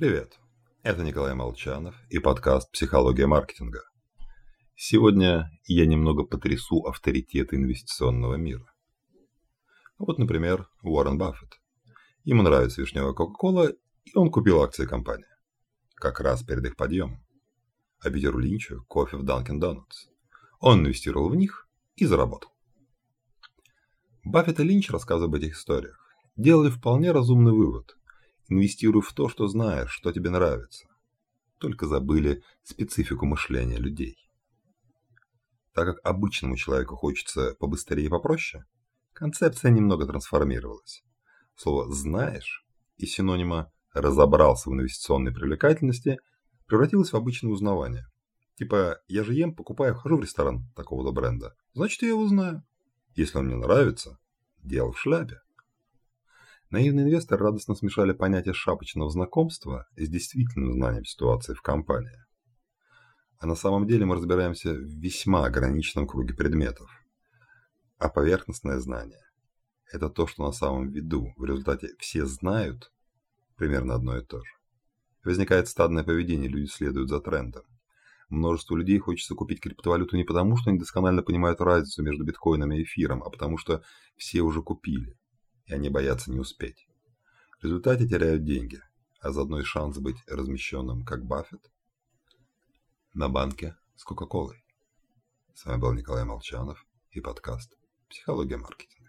Привет, это Николай Молчанов и подкаст «Психология маркетинга». Сегодня я немного потрясу авторитеты инвестиционного мира. Вот, например, Уоррен Баффет. Ему нравится вишневая Кока-Кола, и он купил акции компании. Как раз перед их подъемом. А Питеру Линчу кофе в Dunkin' Donuts. Он инвестировал в них и заработал. Баффет и Линч, рассказывая об этих историях, делали вполне разумный вывод. Инвестируй в то, что знаешь, что тебе нравится. Только забыли специфику мышления людей. Так как обычному человеку хочется побыстрее и попроще, концепция немного трансформировалась. Слово «знаешь» и синонима «разобрался в инвестиционной привлекательности» превратилось в обычное узнавание. Типа, я же ем, покупаю, хожу в ресторан такого-то бренда. Значит, я его знаю. Если он мне нравится, дело в шляпе. Наивные инвесторы радостно смешали понятие шапочного знакомства с действительным знанием ситуации в компании. А на самом деле мы разбираемся в весьма ограниченном круге предметов. А поверхностное знание – это то, что на самом виду. В результате все знают примерно одно и то же. Возникает стадное поведение, люди следуют за трендом. Множеству людей хочется купить криптовалюту не потому, что они досконально понимают разницу между биткоином и эфиром, а потому что все уже купили и они боятся не успеть. В результате теряют деньги, а заодно и шанс быть размещенным, как Баффет, на банке с Кока-Колой. С вами был Николай Молчанов и подкаст «Психология маркетинга».